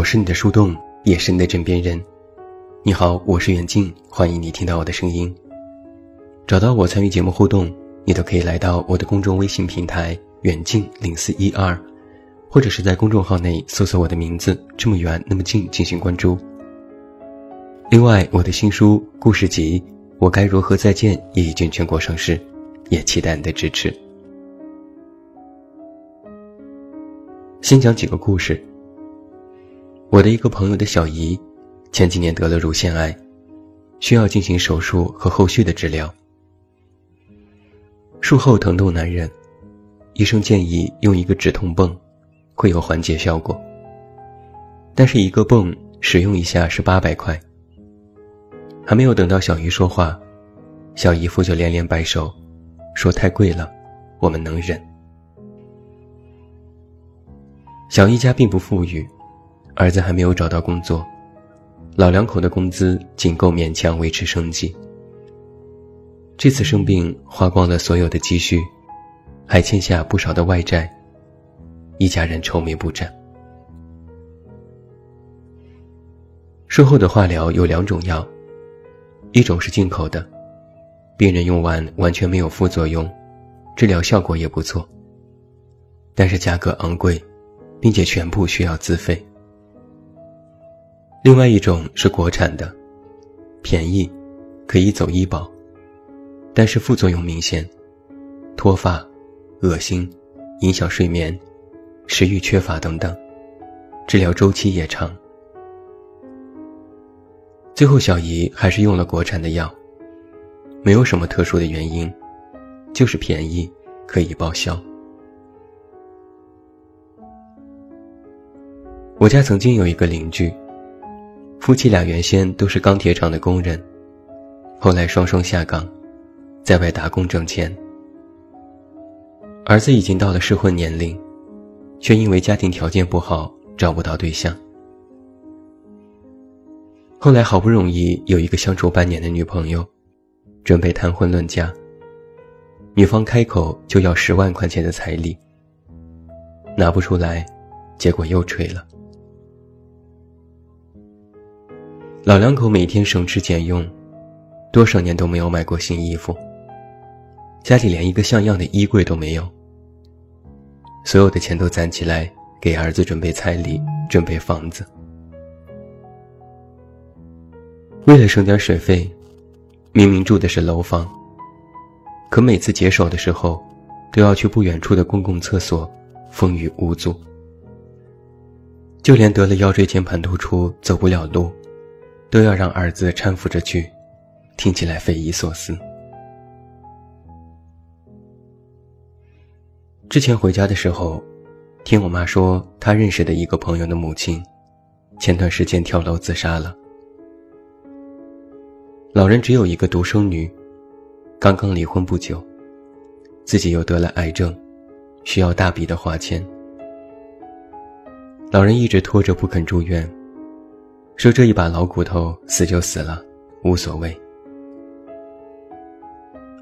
我是你的树洞，也是你的枕边人。你好，我是远近，欢迎你听到我的声音。找到我参与节目互动，你都可以来到我的公众微信平台“远近零四一二”，或者是在公众号内搜索我的名字“这么远那么近”进行关注。另外，我的新书故事集《我该如何再见》也已经全国上市，也期待你的支持。先讲几个故事。我的一个朋友的小姨，前几年得了乳腺癌，需要进行手术和后续的治疗。术后疼痛难忍，医生建议用一个止痛泵，会有缓解效果。但是一个泵使用一下是八百块。还没有等到小姨说话，小姨夫就连连摆手，说太贵了，我们能忍。小姨家并不富裕，儿子还没有找到工作，老两口的工资仅够勉强维持生计。这次生病花光了所有的积蓄，还欠下不少的外债，一家人愁眉不展。术后的化疗有两种药，一种是进口的，病人用完完全没有副作用，治疗效果也不错，但是价格昂贵。并且全部需要自费。另外一种是国产的，便宜，可以走医保，但是副作用明显，脱发、恶心、影响睡眠、食欲缺乏等等，治疗周期也长。最后小姨还是用了国产的药，没有什么特殊的原因，就是便宜，可以报销。我家曾经有一个邻居，夫妻俩原先都是钢铁厂的工人，后来双双下岗，在外打工挣钱。儿子已经到了适婚年龄，却因为家庭条件不好找不到对象。后来好不容易有一个相处半年的女朋友，准备谈婚论嫁，女方开口就要十万块钱的彩礼，拿不出来，结果又吹了。老两口每天省吃俭用，多少年都没有买过新衣服。家里连一个像样的衣柜都没有。所有的钱都攒起来给儿子准备彩礼，准备房子。为了省点水费，明明住的是楼房，可每次解手的时候，都要去不远处的公共厕所，风雨无阻。就连得了腰椎间盘突出，走不了路。都要让儿子搀扶着去，听起来匪夷所思。之前回家的时候，听我妈说，她认识的一个朋友的母亲，前段时间跳楼自杀了。老人只有一个独生女，刚刚离婚不久，自己又得了癌症，需要大笔的花钱。老人一直拖着不肯住院。说这一把老骨头死就死了，无所谓。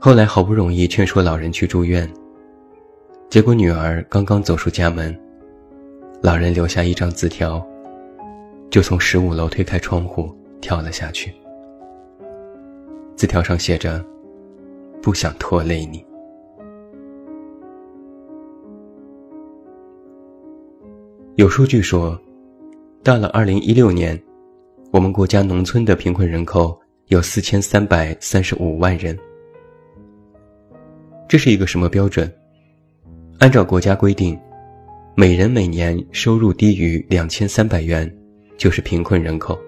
后来好不容易劝说老人去住院，结果女儿刚刚走出家门，老人留下一张字条，就从十五楼推开窗户跳了下去。字条上写着：“不想拖累你。”有数据说，到了二零一六年。我们国家农村的贫困人口有四千三百三十五万人，这是一个什么标准？按照国家规定，每人每年收入低于两千三百元，就是贫困人口。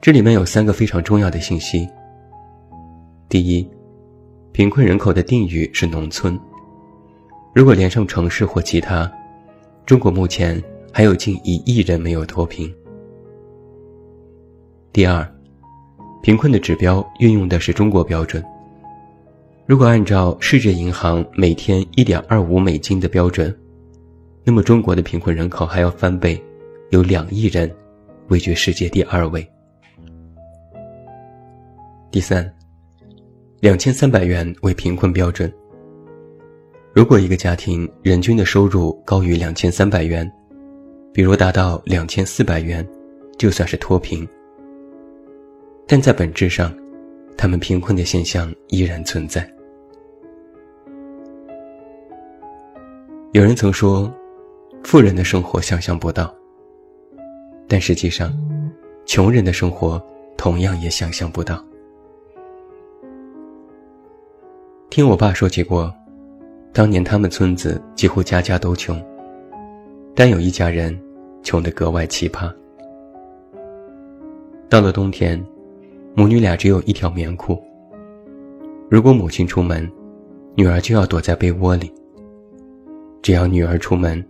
这里面有三个非常重要的信息。第一，贫困人口的定语是农村，如果连上城市或其他，中国目前。还有近一亿人没有脱贫。第二，贫困的指标运用的是中国标准。如果按照世界银行每天一点二五美金的标准，那么中国的贫困人口还要翻倍，有两亿人，位居世界第二位。第三，两千三百元为贫困标准。如果一个家庭人均的收入高于两千三百元，比如达到两千四百元，就算是脱贫。但在本质上，他们贫困的现象依然存在。有人曾说，富人的生活想象不到，但实际上，穷人的生活同样也想象不到。听我爸说起过，当年他们村子几乎家家都穷，但有一家人穷得格外奇葩。到了冬天，母女俩只有一条棉裤。如果母亲出门，女儿就要躲在被窝里。只要女儿出门，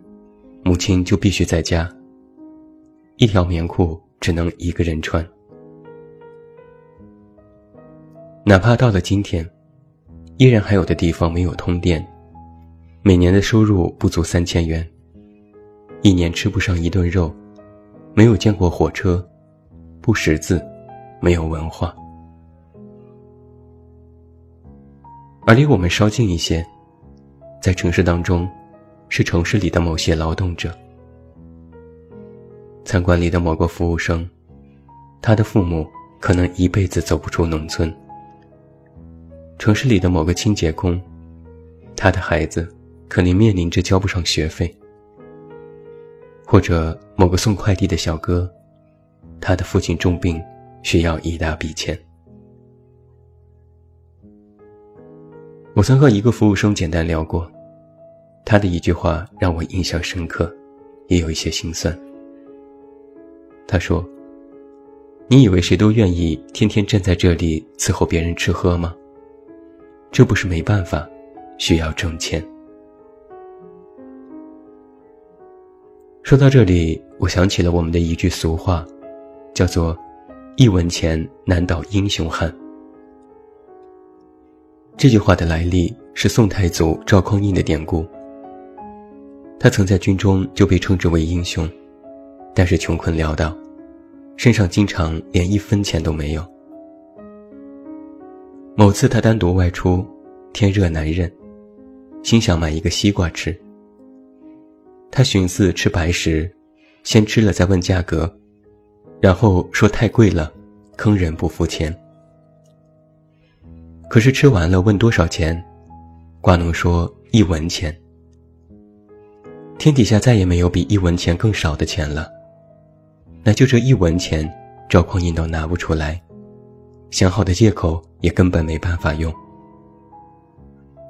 母亲就必须在家。一条棉裤只能一个人穿，哪怕到了今天。依然还有的地方没有通电，每年的收入不足三千元，一年吃不上一顿肉，没有见过火车，不识字，没有文化。而离我们稍近一些，在城市当中，是城市里的某些劳动者，餐馆里的某个服务生，他的父母可能一辈子走不出农村。城市里的某个清洁工，他的孩子可能面临着交不上学费；或者某个送快递的小哥，他的父亲重病，需要一大笔钱。我曾和一个服务生简单聊过，他的一句话让我印象深刻，也有一些心酸。他说：“你以为谁都愿意天天站在这里伺候别人吃喝吗？”这不是没办法，需要挣钱。说到这里，我想起了我们的一句俗话，叫做“一文钱难倒英雄汉”。这句话的来历是宋太祖赵匡胤的典故。他曾在军中就被称之为英雄，但是穷困潦倒，身上经常连一分钱都没有。某次他单独外出，天热难忍，心想买一个西瓜吃。他寻思吃白食，先吃了再问价格，然后说太贵了，坑人不付钱。可是吃完了问多少钱，瓜农说一文钱。天底下再也没有比一文钱更少的钱了，那就这一文钱，赵匡胤都拿不出来。想好的借口也根本没办法用，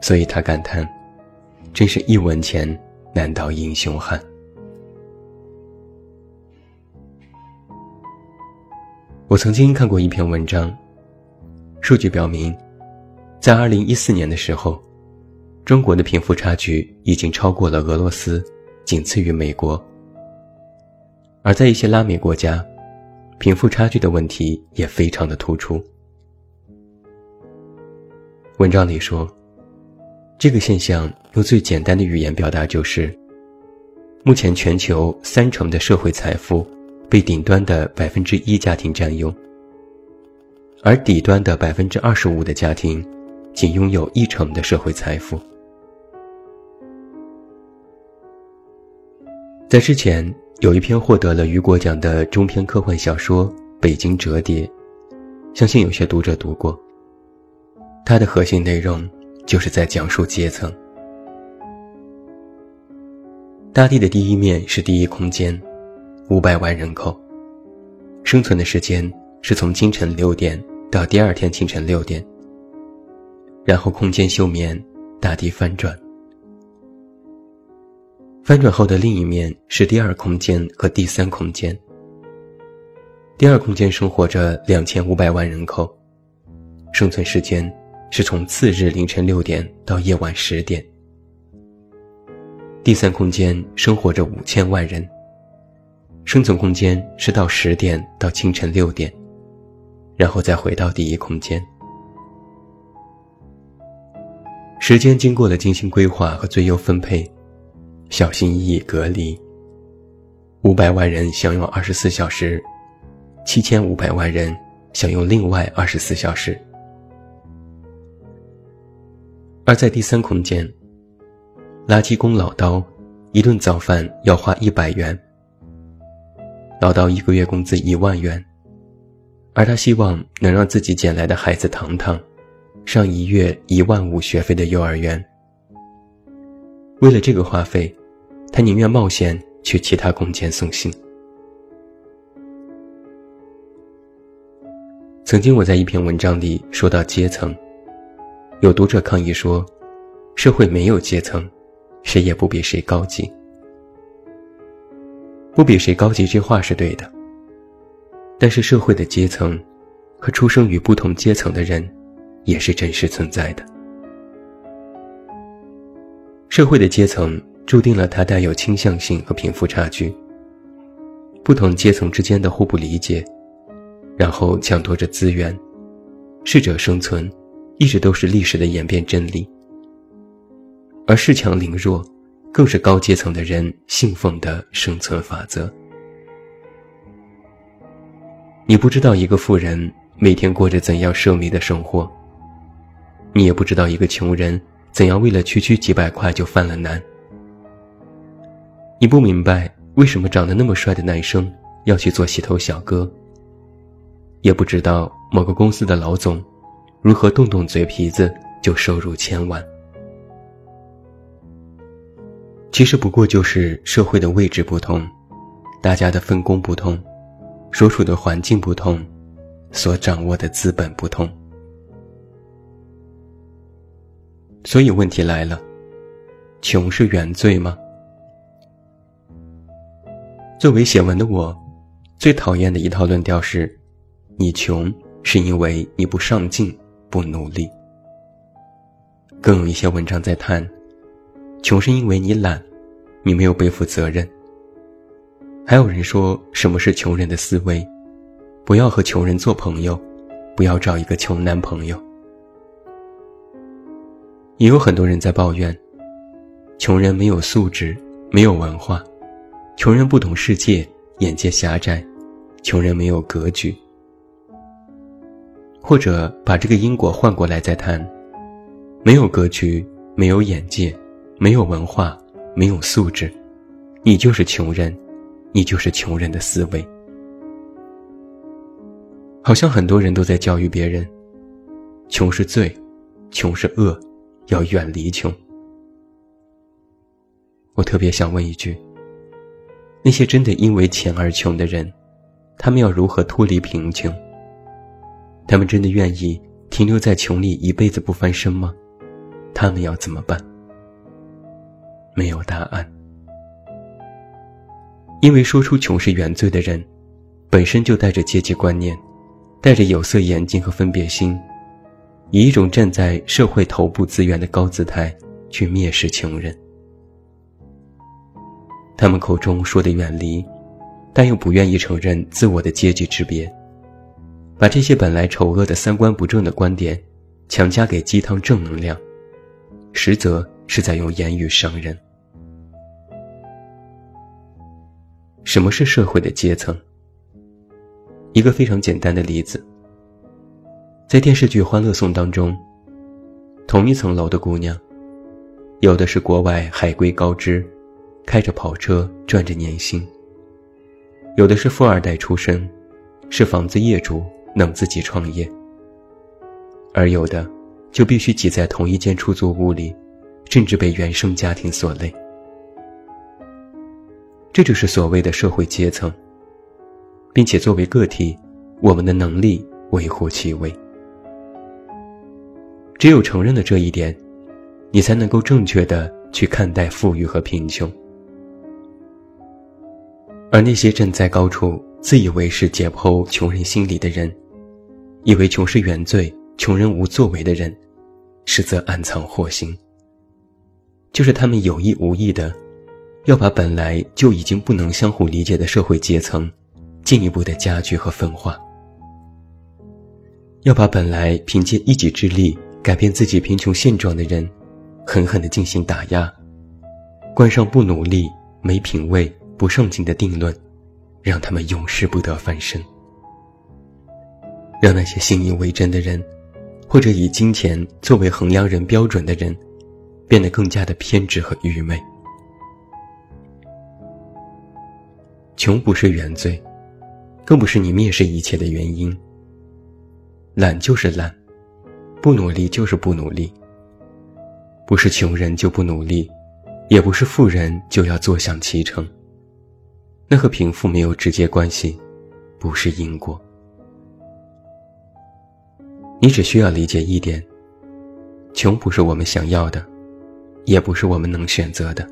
所以他感叹：“真是一文钱难道英雄汉。”我曾经看过一篇文章，数据表明，在二零一四年的时候，中国的贫富差距已经超过了俄罗斯，仅次于美国。而在一些拉美国家，贫富差距的问题也非常的突出。文章里说，这个现象用最简单的语言表达就是：目前全球三成的社会财富被顶端的百分之一家庭占用，而底端的百分之二十五的家庭仅拥有一成的社会财富。在之前有一篇获得了雨果奖的中篇科幻小说《北京折叠》，相信有些读者读过。它的核心内容就是在讲述阶层。大地的第一面是第一空间，五百万人口，生存的时间是从清晨六点到第二天清晨六点。然后空间休眠，大地翻转，翻转后的另一面是第二空间和第三空间。第二空间生活着两千五百万人口，生存时间。是从次日凌晨六点到夜晚十点。第三空间生活着五千万人，生存空间是到十点到清晨六点，然后再回到第一空间。时间经过了精心规划和最优分配，小心翼翼隔离。五百万人享用二十四小时，七千五百万人享用另外二十四小时。而在第三空间，垃圾工老刀，一顿早饭要花一百元，老到一个月工资一万元，而他希望能让自己捡来的孩子糖糖上一月一万五学费的幼儿园。为了这个花费，他宁愿冒险去其他空间送信。曾经我在一篇文章里说到阶层，有读者抗议说，社会没有阶层，谁也不比谁高级。不比谁高级这话是对的，但是社会的阶层和出生于不同阶层的人也是真实存在的。社会的阶层注定了它带有倾向性和贫富差距，不同阶层之间的互不理解。然后抢夺着资源，适者生存，一直都是历史的演变真理。而恃强凌弱，更是高阶层的人信奉的生存法则。你不知道一个富人每天过着怎样奢靡的生活，你也不知道一个穷人怎样为了区区几百块就犯了难。你不明白为什么长得那么帅的男生要去做洗头小哥。也不知道某个公司的老总，如何动动嘴皮子就收入千万。其实不过就是社会的位置不同，大家的分工不同，所处的环境不同，所掌握的资本不同。所以问题来了，穷是原罪吗？作为写文的我，最讨厌的一套论调是。你穷是因为你不上进、不努力。更有一些文章在谈，穷是因为你懒，你没有背负责任。还有人说什么是穷人的思维，不要和穷人做朋友，不要找一个穷男朋友。也有很多人在抱怨，穷人没有素质，没有文化，穷人不懂世界，眼界狭窄，穷人没有格局。或者把这个因果换过来再谈，没有格局，没有眼界，没有文化，没有素质，你就是穷人，你就是穷人的思维。好像很多人都在教育别人，穷是罪，穷是恶，要远离穷。我特别想问一句：那些真的因为钱而穷的人，他们要如何脱离贫穷？他们真的愿意停留在穷里一辈子不翻身吗？他们要怎么办？没有答案。因为说出穷是原罪的人，本身就带着阶级观念，带着有色眼镜和分别心，以一种站在社会头部资源的高姿态去蔑视穷人。他们口中说的远离，但又不愿意承认自我的阶级之别。把这些本来丑恶的三观不正的观点，强加给鸡汤正能量，实则是在用言语伤人。什么是社会的阶层？一个非常简单的例子，在电视剧《欢乐颂》当中，同一层楼的姑娘，有的是国外海归高知，开着跑车赚着年薪；有的是富二代出身，是房子业主。能自己创业，而有的就必须挤在同一间出租屋里，甚至被原生家庭所累。这就是所谓的社会阶层，并且作为个体，我们的能力微乎其微。只有承认了这一点，你才能够正确的去看待富裕和贫穷。而那些站在高处自以为是解剖穷人心理的人，以为穷是原罪，穷人无作为的人，实则暗藏祸心。就是他们有意无意的，要把本来就已经不能相互理解的社会阶层，进一步的加剧和分化。要把本来凭借一己之力改变自己贫穷现状的人，狠狠的进行打压，冠上不努力、没品位、不上进的定论，让他们永世不得翻身。让那些信以为真的人，或者以金钱作为衡量人标准的人，变得更加的偏执和愚昧。穷不是原罪，更不是你蔑视一切的原因。懒就是懒，不努力就是不努力。不是穷人就不努力，也不是富人就要坐享其成。那和贫富没有直接关系，不是因果。你只需要理解一点：穷不是我们想要的，也不是我们能选择的。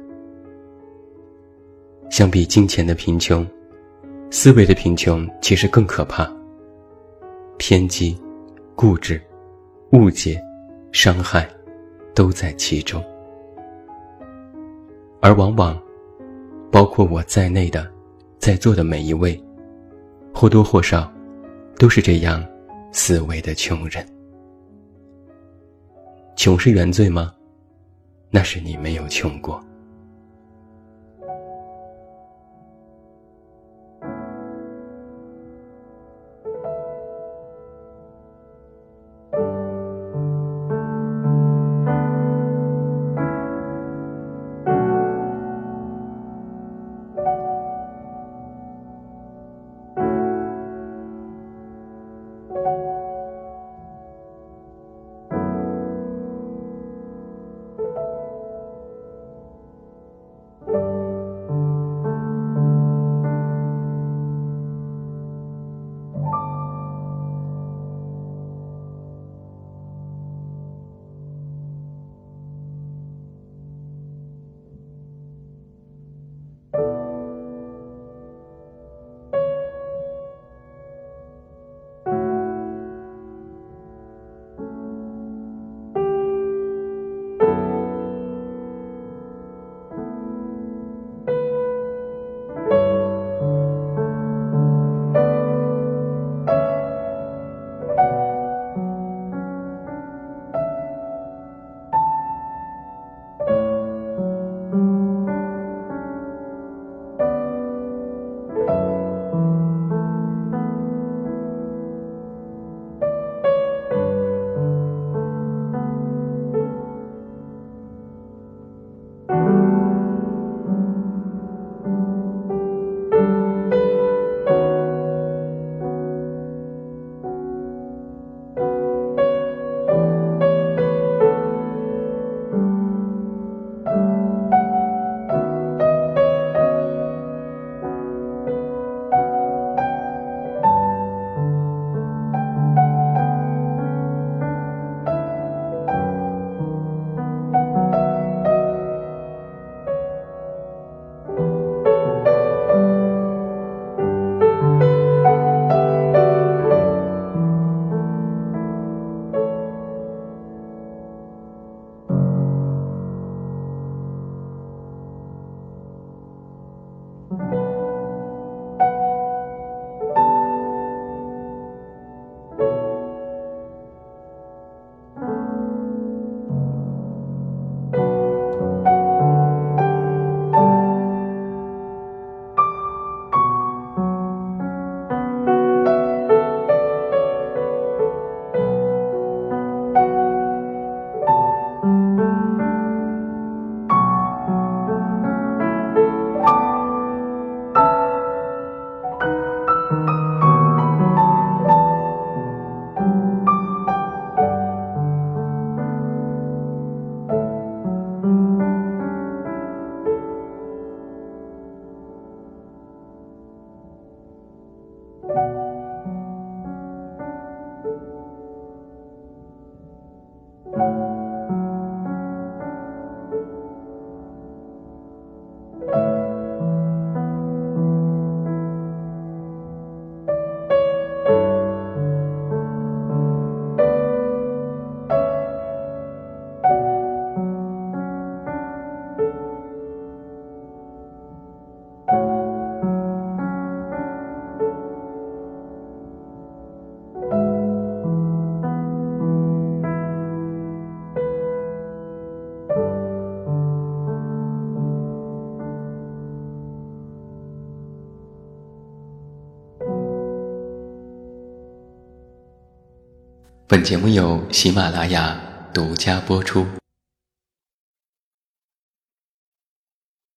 相比金钱的贫穷，思维的贫穷其实更可怕。偏激、固执、误解、伤害，都在其中。而往往，包括我在内的，在座的每一位，或多或少，都是这样思维的穷人。穷是原罪吗？那是你没有穷过。本节目由喜马拉雅独家播出。